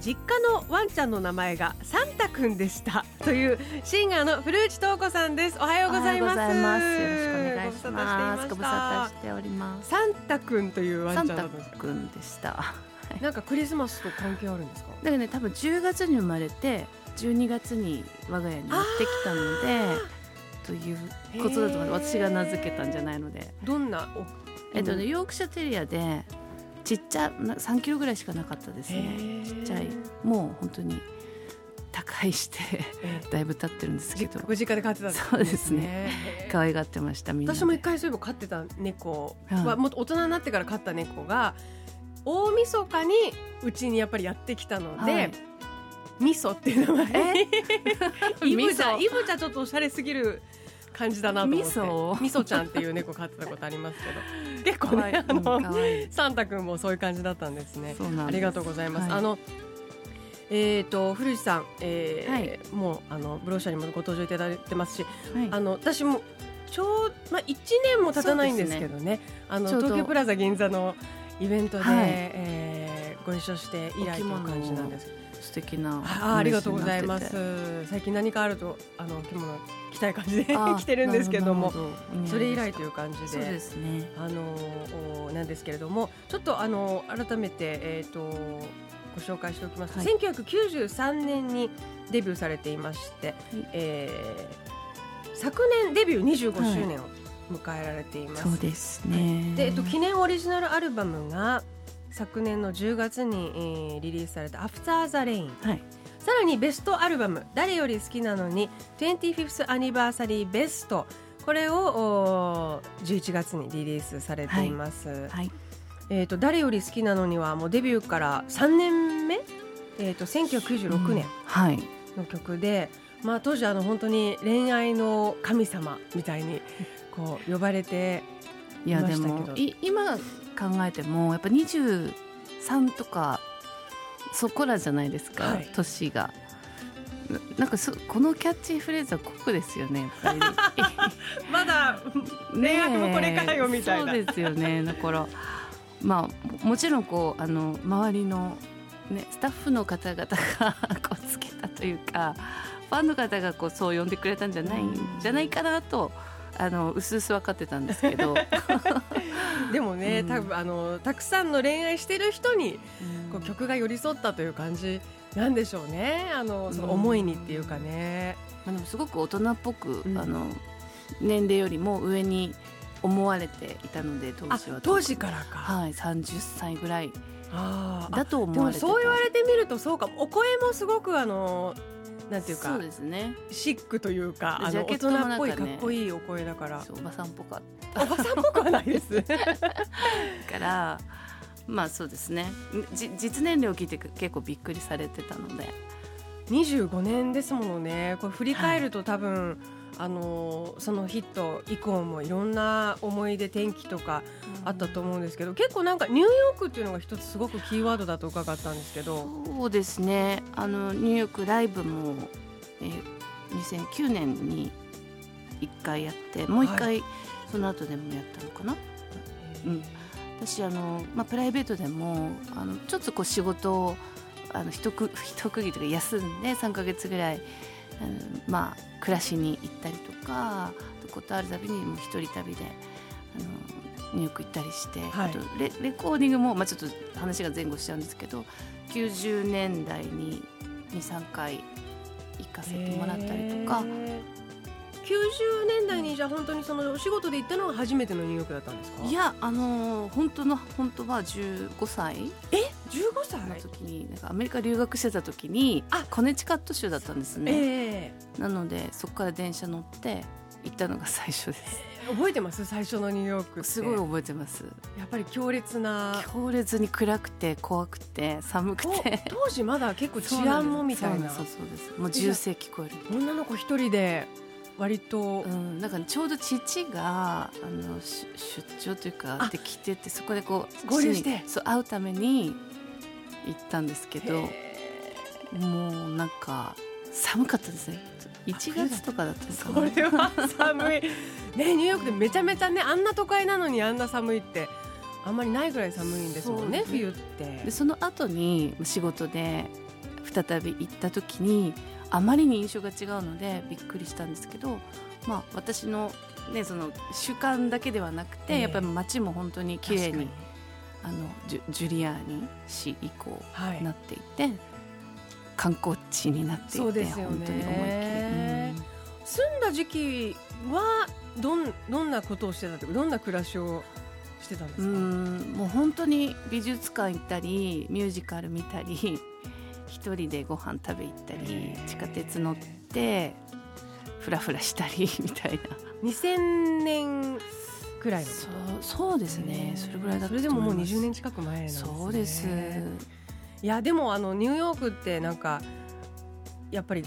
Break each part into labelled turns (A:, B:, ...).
A: 実家のワンちゃんの名前がサンタくんでした。というシンガーの古内東子さんです。おはようございます。
B: よろしくお願いします。ご無沙汰しております。
A: サンタくんというワンちゃん
B: サンタくんでした
A: なんかクリスマスと関係あるんですか？
B: だからね多分10月に生まれて12月に我が家にやってきたのでということだと思う。私が名付けたんじゃないので。
A: どんな
B: えっとねヨークシャテリアでちっちゃな3キロぐらいしかなかったですね。ちっちゃい。もう本当に高いしてだいぶ経ってるんですけど。
A: ご実家で飼ってたん
B: ですね。そうですね。可愛がってましたみんな
A: 私も一回そういえば飼ってた猫。は、もっと大人になってから飼った猫が大晦日にうちにやっぱりやってきたので、はい、味噌っていう名前 イブちゃんイブちゃんちょっとおしゃれすぎる感じだなと思って。味噌味噌ちゃんっていう猫飼ってたことありますけど。結構ねあのサンタ君もそういう感じだったんですね。ありがとうございます、はい、あのえーと、古市さん、えー、はい、もうあのブローシャにもご登場いただいてますし、はい、あの私もちょう、まあ、1年も経たないんですけどね、ね、あの東京プラザ銀座のイベントで、はい、えー、ご一緒して以来という感じなんです
B: 素敵な
A: あありがとうございます。最近何かあるとあの着物着たい感じで着 てるんですけども。それ以来という感じで。そう
B: ですね。
A: あのなんですけれどもちょっとあの改めてえっ、ー、とご紹介しておきますと、はい、1993年にデビューされていまして、はい、えー、昨年デビュー25周年を迎えられています。
B: はい、そうですね。
A: で、えっと、記念オリジナルアルバムが昨年の10月に、えー、リリースされた「アフター・ザ・レイン」はい。さらにベストアルバム「誰より好きなのに 25th アニバーサリーベスト」これを11月にリリースされています。はい。はい、えーと、誰より好きなのにはもうデビューから3年目、えーと、1996年の曲で、うん。はい、まあ、当時あの本当に恋愛の神様みたいにこう呼ばれていやでも
B: 今考えてもやっぱ23とかそこらじゃないですか、はい、年が。なんかそこのキャッチフレーズは酷ですよね
A: まだ恋愛もこれからよみたい
B: な、そうですよねだから。まあもちろんこうあの周りの、ね、スタッフの方々が こうつけたというかファンの方がこうそう呼んでくれたんじゃないん。じゃないかなとあの薄々分かってたんですけど
A: でもね、うん、多分あのたくさんの恋愛してる人に、こう曲が寄り添ったという感じなんでしょうね。あのその思いにっていうかね。
B: うん、あのすごく大人っぽく、あの年齢よりも上に思われていたので当時は。
A: 当時からか。
B: はい30歳ぐらいだと思われて
A: そう言われてみるとそうかお声もすごくあのなんていうか
B: そうですね。
A: シックというかあの大人っぽいかっこいいお声だから。
B: おばさんっぽかっ
A: たおばさんっぽくはないです。
B: からまあそうですね。じ実年齢を聞いて結構びっくりされてたので。
A: 25年ですものね。これ振り返ると多分、はいあのそのヒット以降もいろんな思い出天気とかあったと思うんですけど、結構なんかニューヨークっていうのが一つすごくキーワードだと伺ったんですけど。
B: そうですね。あのニューヨークライブも、えー、2009年に1回やってもう1回その後でもやったのかな？はい、うん。私あの、まあ、プライベートでもあのちょっとこう仕事をあの一区一区切りとか休んで3か月ぐらいあのまあ暮らしに行ったりとかことあるたびにもう一人旅であのニューヨーク行ったりして、はい、あとレレコーディングも、まあ、ちょっと話が前後しちゃうんですけど90年代に23回行かせてもらったりとか
A: 90年代にじゃあ本当にそのお仕事で行ったのが初めてのニューヨークだったんですか？
B: いやあのー本当の本当は15歳。
A: え？15歳？
B: の時になんかアメリカ留学してた時に
A: あ！
B: コネチカット州だったんですね、
A: え
B: なのでそこから電車乗って行ったのが最初です。
A: え覚えてます？最初のニューヨークって。
B: すごい覚えてます。
A: やっぱり強烈な。
B: 強烈に暗くて怖くて寒く
A: と
B: て
A: 当時まだ結構治安もみたいな。
B: そうそうです。もう銃声聞こえる。
A: 女の子一人で割と、
B: うん、なんかちょうど父があのし出張というか
A: あ。
B: で来ててそこでこう
A: 合流して。
B: そう会うために行ったんですけど
A: へ
B: もうなんか寒かったですね。1月とかだったんですか
A: それは寒い。ねニューヨークでめちゃめちゃねあんな都会なのにあんな寒いってあんまりないぐらい寒いんですもんね
B: ね。
A: 冬って。
B: でその後に仕事で再び行った時にあまりに印象が違うのでびっくりしたんですけど、まあ、私の,、ね、その習慣だけではなくて、
A: ええ。
B: やっぱり街も本当に綺麗にあのジュジュリアーニ市以降
A: はい
B: なっていて、観光地になっていて
A: ね。
B: 本当に思いっきり、うん。
A: 住んだ時期はどんどんなことをしてたとかどんな暮らしをしてたんです
B: う
A: か
B: ん。もう本当に美術館行ったりミュージカル見たり一人でご飯食べ行ったり地下鉄乗ってフラフラしたり みたいな。
A: 2000年くらいの。
B: そうそうですね。それぐらいだった
A: それでももう
B: と思います
A: 20年近く前なんですね。
B: そうです
A: いやでもあのニューヨークってなんかやっぱり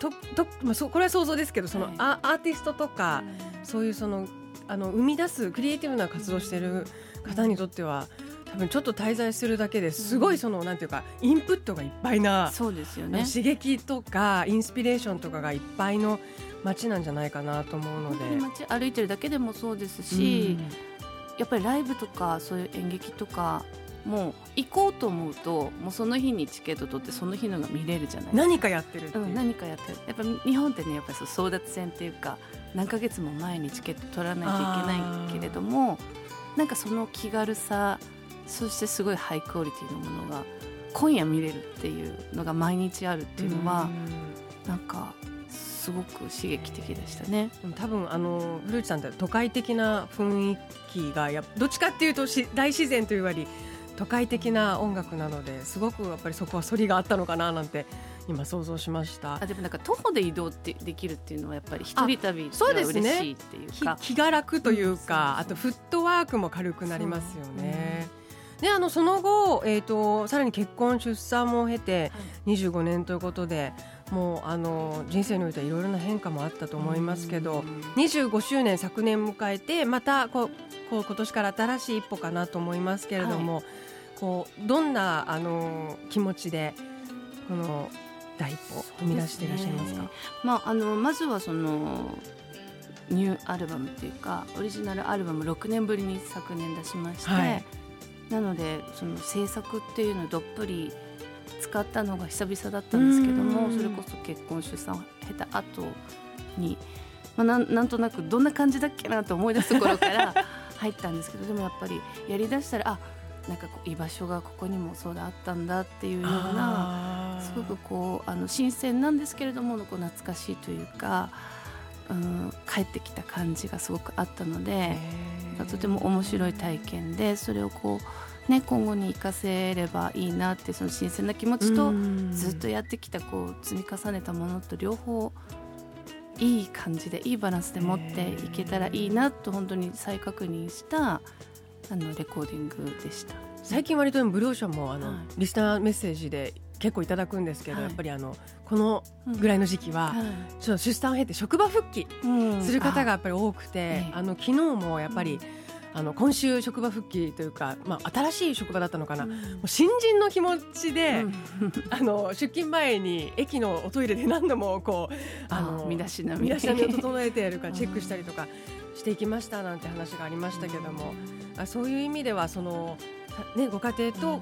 A: とと、まあ、そこれは想像ですけどその、
B: はい。
A: アアーティストとかそういうそのあの生み出すクリエイティブな活動をしている方にとっては多分ちょっと滞在するだけですごいそのなんていうかインプットがいっぱいな、
B: そうですよね。
A: 刺激とかインスピレーションとかがいっぱいの街なんじゃないかなと思うので。
B: 街歩いてるだけでもそうですし、やっぱりライブとかそういう演劇とかもう行こうと思うともうその日にチケット取ってその日のが見れるじゃない
A: 何かやってるっていう、
B: うん、何かやってる。やっぱ日本ってねやっぱり争奪戦っていうか何ヶ月も前にチケット取らないといけないけれどもなんかその気軽さそしてすごいハイクオリティのものが今夜見れるっていうのが毎日あるっていうのは、なんかすごく刺激的でしたね。
A: 多分あの古内さんって都会的な雰囲気がやっどっちかっていうとし大自然というより都会的な音楽なのですごくやっぱりそこは反りがあったのかななんて今想像しました。
B: あでもなんか徒歩で移動ってできるっていうのはやっぱり一人旅が
A: そうですね。
B: 嬉しいっていう
A: き
B: か
A: 気が楽というか、
B: うん
A: あとフットワークも軽くなりますよね。であのその後、えー、とさらに結婚出産も経て25年ということでもうあの人生においてはいろいろな変化もあったと思いますけど、25周年昨年迎えてまたこうこう今年から新しい一歩かなと思いますけれども、こうどんなあの気持ちでこの第一歩踏み出していらっしゃいますか？
B: まあ、あのまずはそのニューアルバムっていうかオリジナルアルバム6年ぶりに昨年出しまして、
A: はい
B: なのでその制作っていうのをどっぷり使ったのが久々だったんですけども
A: うん
B: それこそ結婚出産を経た後に、まあ、なんなんとなくどんな感じだっけなと思い出すところから 入ったんですけどでもやっぱりやりだしたらあなんかこう居場所がここにもそうだあったんだっていうような。すごくこうあの新鮮なんですけれどもこう懐かしいというか、うん、帰ってきた感じがすごくあったので
A: へー
B: とても面白い体験でそれをこう、ね、今後に生かせればいいなってその新鮮な気持ちと
A: うん。
B: ずっとやってきたこう積み重ねたものと両方いい感じでいいバランスで持っていけたらいいなと本当に再確認したあのレコーディングでした。
A: 最近割とブルーオーシャンもあの、
B: はい。
A: リスナーメッセージで結構いただくんですけど、
B: はい。
A: やっぱりあのこのぐらいの時期は、
B: はい。
A: ちょっと出産を経て職場復帰
B: うん
A: する方がやっぱり多くて、
B: ええ。
A: あの昨日もやっぱり、あの今週職場復帰というか、まあ、新しい職場だったのかな、もう新人の気持ちで、
B: うん。
A: あの出勤前に駅のおトイレで何度もこうあの
B: あ身だしなみ。
A: 身だしなみを整えてやるかチェックしたりとかしていきましたなんて話がありましたけども、あそういう意味ではその、たね、ご家庭と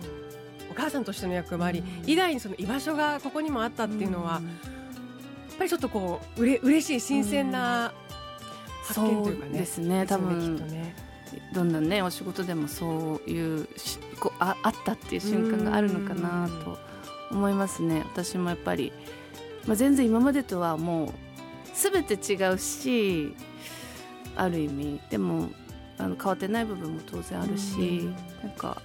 A: お母さんとしての役割、
B: うん。
A: 以外にその居場所がここにもあったっていうのは、
B: ん。
A: やっぱりちょっとこううれ嬉しい新鮮な発見というかね。
B: そうですね多分。
A: きっとね。
B: どんなねお仕事でもそういうしこうああったっていう瞬間があるのかなと思いますね。私もやっぱり、まあ、全然今までとはもう全て違うしある意味。でもあの変わってない部分も当然あるし、うん、なんか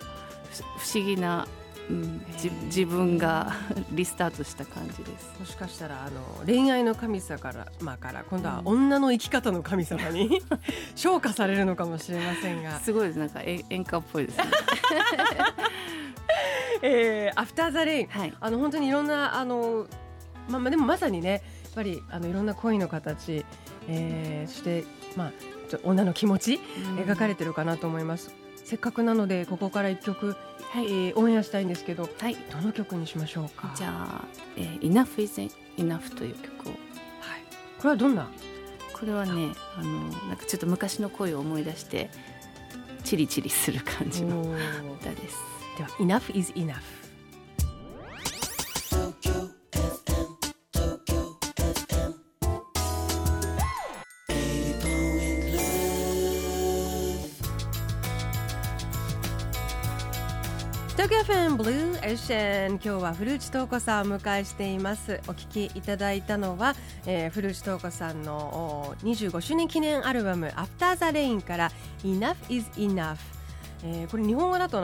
B: 不思議なうん、自分が リスタートした感じです。
A: もしかしたらあの恋愛の神様から,、まあ、から今度は女の生き方の神様に 昇華されるのかもしれませんが。
B: すごいです。なんか演歌っぽいですね。
A: えー、 After the Rain、はい、あの本当にいろんなあのまあでもまさにねやっぱりあのいろんな恋の形、えー、そしてまあ女の気持ち、描かれてるかなと思います。せっかくなのでここから一曲、はい。えー、オンエアしたいんですけど、はい、どの曲にしましょうか？
B: じゃあ「えー、Enough is Enough」という曲を、はい、
A: これはどんな？
B: これはねあのなんかちょっと昔の声を思い出してチリチリする感じの歌です。
A: では「Enough is Enough」ンブルーエッシェン今日は古内東子さんをお迎えしています。お聞きいただいたのは、えー、古内東子さんの25周年記念アルバム「After the Rain」から「Enough is Enough」えー、これ日本語だと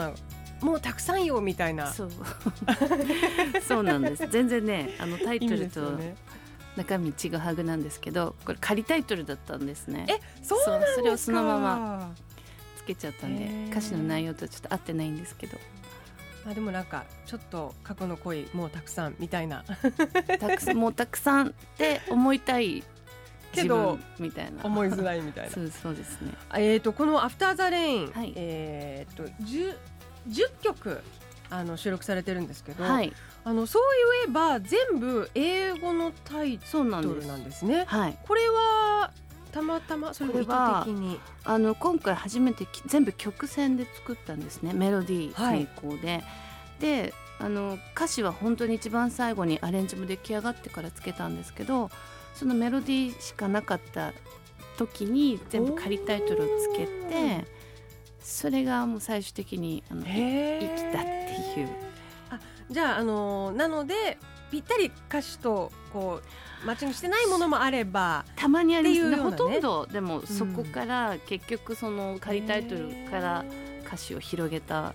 A: もうたくさんよみたいな。
B: そう。そうなんです。全然ねあのタイトルと中身ちぐはぐなんですけどこれ仮タイトルだったんですね。
A: えそうなんですか。
B: それをそのままつけちゃったんで歌詞の内容とちょっと合ってないんですけど
A: まあでもなんかちょっと過去の恋もうたくさんみたいな。
B: たくさんもうたくさんって思いたいけどみたいな。
A: 思いづらいみたいな。
B: そうそうですね。
A: えっ、ー、とこの「アフターザレイン、はい、えっ、ー、と 10, 10曲あの収録されてるんですけど、はい、あのそういえば全部英語のタイトルなんですね。はい、これはたまたまそれは
B: あの今回初めて全部曲線で作ったんですねメロディー成功で。はい、であの歌詞は本当に一番最後にアレンジも出来上がってからつけたんですけどそのメロディーしかなかった時に全部仮タイトルをつけてそれがもう最終的にあの生きたっていう。
A: あじゃあ、あのー、なのでぴったり歌詞とこうマッチングしてないものもあれば
B: たまにありますね、ね、ほとんどでもそこから結局その仮タイトルから歌詞を広げた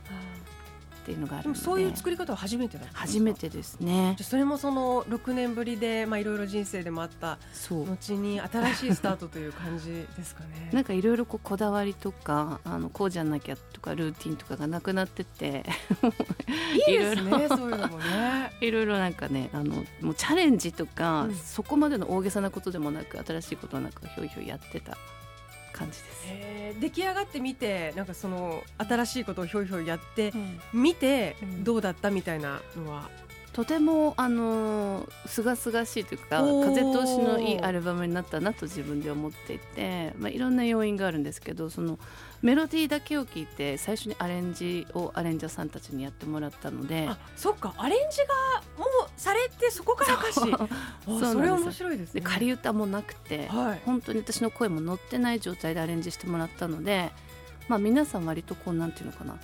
B: っていうのがある
A: そういう作り方は初めてだ
B: 初めてですね。
A: それもその6年ぶりでまあいろいろ人生でもあった後に新しいスタートという感じですかね？
B: なんかいろいろこだわりとかあのこうじゃなきゃとかルーティンとかがなくなってて。
A: いいですねそういうのもね。
B: いろいろなんかねあのもうチャレンジとか、うん、そこまでの大げさなことでもなく新しいことはなんかひょいひょいやってた感じです。
A: 出来上がってみてなんかその新しいことをひょいひょいやってみて、どうだったみたいなのは？
B: とてもあのすがすがしいというか風通しのいいアルバムになったなと自分で思っていて、まあ、いろんな要因があるんですけどそのメロディーだけを聞いて最初にアレンジをアレンジャーさんたちにやってもらったので
A: そっか。アレンジがもうされてそこから歌詞。そう。それ面白いですね。
B: 仮歌もなくて、はい、本当に私の声も乗ってない状態でアレンジしてもらったので、まあ、皆さん割とこうなんていうのかな。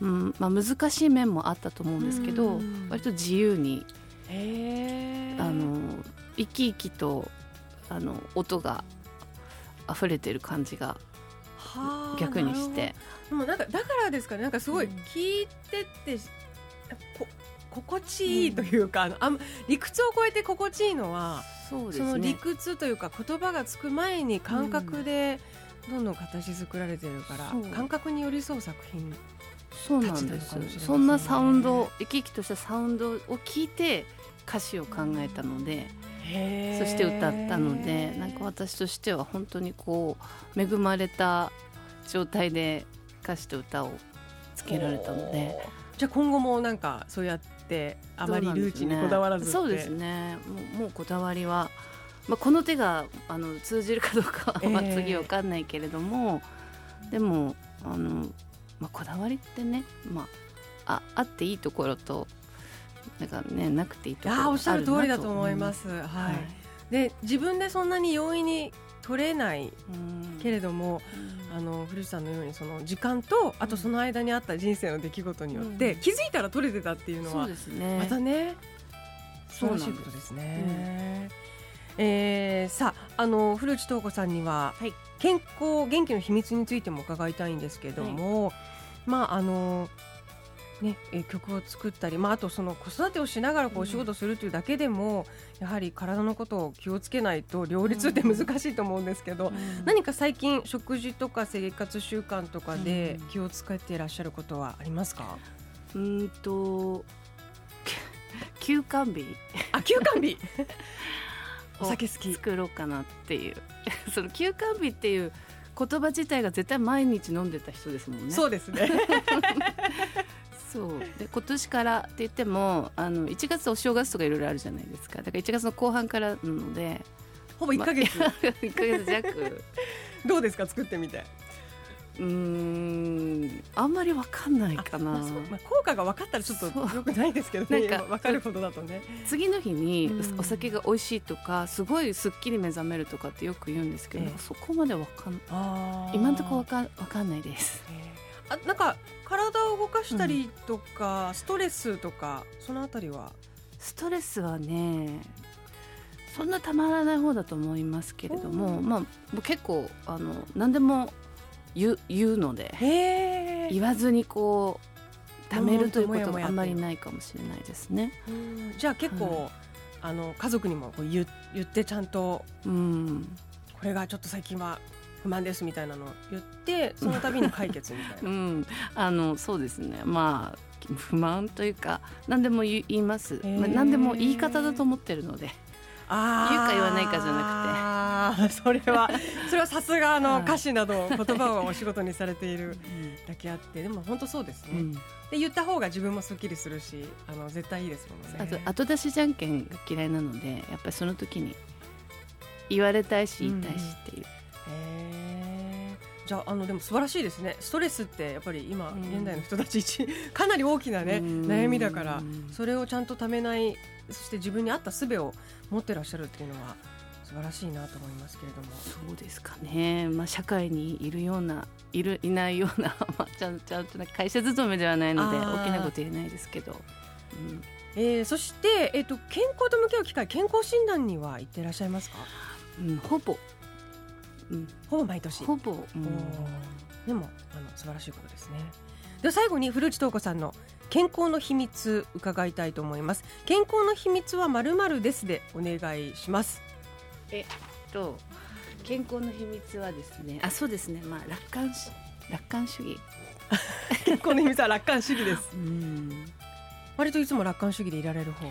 B: うんまあ、難しい面もあったと思うんですけど割と自由にあの生き生きとあの音が溢れてる感じが逆にして。
A: でもなんかだからですかね。なんかすごい聞いてて、こ心地いいというか、うん、あのあ理屈を超えて心地いいのはそうです、ね、その理屈というか言葉がつく前に感覚でどんどん形作られてるから、う。ん、感覚に寄り添う作品
B: そうなんです、ね、そんなサウンド生き生きとしたサウンドを聞いて歌詞を考えたので。そして歌ったのでなんか私としては本当にこう恵まれた状態で歌詞と歌をつけられたので。
A: じゃあ今後もなんかそうやってあまりルーチにこだわらず
B: そうですね。もうもうこだわりは、まあ、この手があの通じるかどうかは次わかんないけれども、えー、でもあのまあ、こだわりってね、まあ、ああっていいところとなんかねなくていいところあ
A: おっしゃる通りだと思います。はい、はい、で自分でそんなに容易に取れないけれども、あの古市さんのようにその時間とあとその間にあった人生の出来事によって、気づいたら取れてたっていうのは、ね、またね素晴らしいことですね。えー、さああの古内東子さんには、
B: はい。
A: 健康元気の秘密についても伺いたいんですけども、まああのね、えー曲を作ったり、まあ、あとその子育てをしながらこう
B: うん。
A: お仕事するというだけでも、やはり体のことを気をつけないと両立って難しいと思うんですけど、何か最近食事とか生活習慣とかで
B: うん。
A: 気をつけていらっしゃることはありますか、
B: うーんと休館日。
A: あ休館日？お酒好き。
B: 作ろうかなっていう。その休館日っていう言葉自体が絶対毎日飲んでた人ですもんね。
A: そうですね
B: そう。で今年からって言ってもあの1月お正月とかいろいろあるじゃないですか。だから1月の後半からなので
A: ほぼ1ヶ月、
B: 1ヶ月弱。
A: どうですか？作ってみて。
B: うーんあんまりわかんないかな、
A: まあまあ、効果が分かったらちょっとよくないですけどね。
B: なんか
A: 分かるほどだとね。
B: 次の日に
A: うん。
B: お酒が美味しいとかすごいすっきり目覚めるとかってよく言うんですけど、
A: ええ。
B: なんかそこまでわかん
A: あ
B: 今のところわかんわかんないです。
A: あなんか体を動かしたりとか、ストレスとかそのあたりは？
B: ストレスはねそんなたまらない方だと思いますけれども、
A: うん。
B: まあ結構あの何でも言う言うので
A: へ
B: 言わずにこうためるというこ
A: と
B: とがあんまりないかもしれないですね。
A: じゃあ結構、あの家族にもこう言言ってちゃんと
B: うん、
A: これがちょっと最近は不満ですみたいなのを言ってその度に解決みたいうな。
B: ん、あのそうですね。まあ不満というか何でも言います、
A: ー。
B: まあ、何でも言い方だと思ってるので。言うか言わないかじゃなくて。
A: それは それはさすがあの
B: はい。
A: 歌詞など言葉をお仕事にされているだけあってでも本当そうですね、
B: うん。
A: で言った方が自分もすっきりするしあの絶対いいですもんね。
B: あと後出しじゃんけんが嫌いなのでやっぱりその時に言われたいし言いたいしっていう、
A: へーじゃああのでも素晴らしいですね。ストレスってやっぱり今、
B: うん。
A: 現代の人たち一 かなり大きなね
B: うん。
A: 悩みだからそれをちゃんとためないそして自分に合った術を持ってらっしゃるっていうのは素晴らしいなと思いますけれども。
B: そうですかね、まあ、社会にいるようないるいないような、まあ、ちゃんちゃんとね会社勤めではないので大きなこと言えないですけど、うん。
A: えーそして、えー、と健康と向き合う機会健康診断には行ってらっしゃいますか？
B: うん、ほぼ、うん、
A: ほぼ毎年。
B: ほぼ、うん。
A: でもあの素晴らしいことですね。では最後に古内東子さんの健康の秘密伺いたいと思います。健康の秘密はまるまるですでお願いします。
B: と健康の秘密はですねあそうですね。まあ楽観し楽観主義。
A: 健康の秘密は楽観主義です。
B: うん。
A: 割といつも楽観主義でいられる方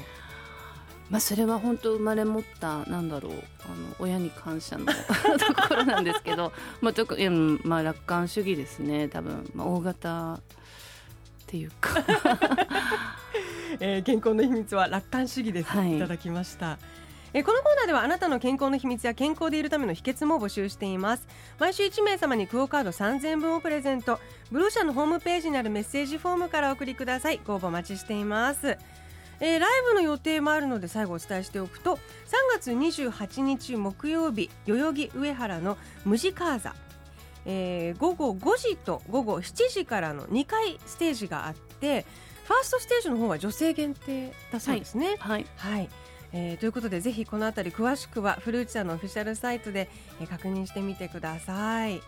B: まあそれは本当生まれ持ったなんだろうあの親に感謝の ところなんですけど まあ特にうんまあ楽観主義ですね多分、まあ、大型っていうか。
A: えー健康の秘密は楽観主義です、
B: はい。
A: い、ただきました。えーこのコーナーではあなたの健康の秘密や健康でいるための秘訣も募集しています。毎週1名様にクオカード3000分をプレゼント。ブルー社のホームページにあるメッセージフォームからお送りください。ご応募お待ちしていますえーライブの予定もあるので最後お伝えしておくと3月28日木曜日代々木上原のムジカーザえー午後5時と午後7時からの2回ステージがあってファーストステージの方は女性限定だそうですね。
B: はい
A: はい、えーということでぜひこのあたり詳しくは古内さんのオフィシャルサイトで、えー確認してみてください。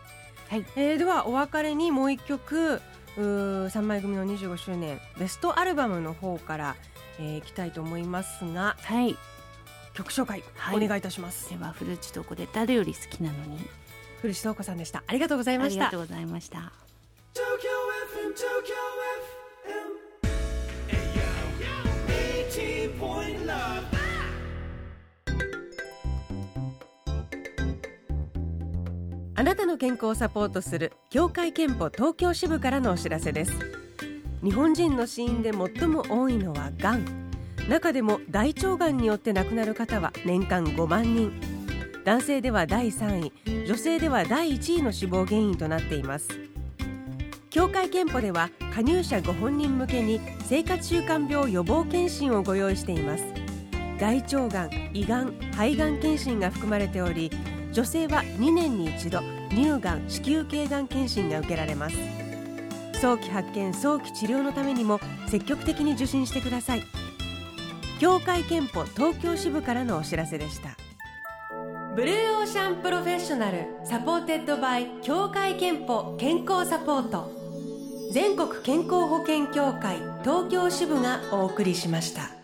B: はい
A: えーではお別れにもう一曲うー3枚組の25周年ベストアルバムの方から、えーいきたいと思いますが
B: はい
A: 曲紹介、
B: はい
A: お願いいたします。
B: では古内とこで誰より好きなのに
A: 古内東子さんでした。ありがとうござい
B: あ
A: ました
B: りがとう。ございました。
C: Tokyo FM, Tokyo FM. Hey yo, 80 point love.
A: あなたの健康をサポートする協会憲法東京支部からのお知らせです日本人の死因で最も多いのはがん中でも大腸がんによって亡くなる方は年間5万人。男性では第3位。女性では第1位の死亡原因となっています。協会憲法では加入者ご本人向けに生活習慣病予防検診をご用意しています。大腸がん、胃がん、肺がん検診が含まれており女性は2年に一度乳がん子宮頸がん検診が受けられます。早期発見早期治療のためにも積極的に受診してください。協会けんぽ東京支部からのお知らせでした。 Blue Ocean Professional supported by 協会けんぽ健康サポート。全国健康保険協会東京支部がお送りしました。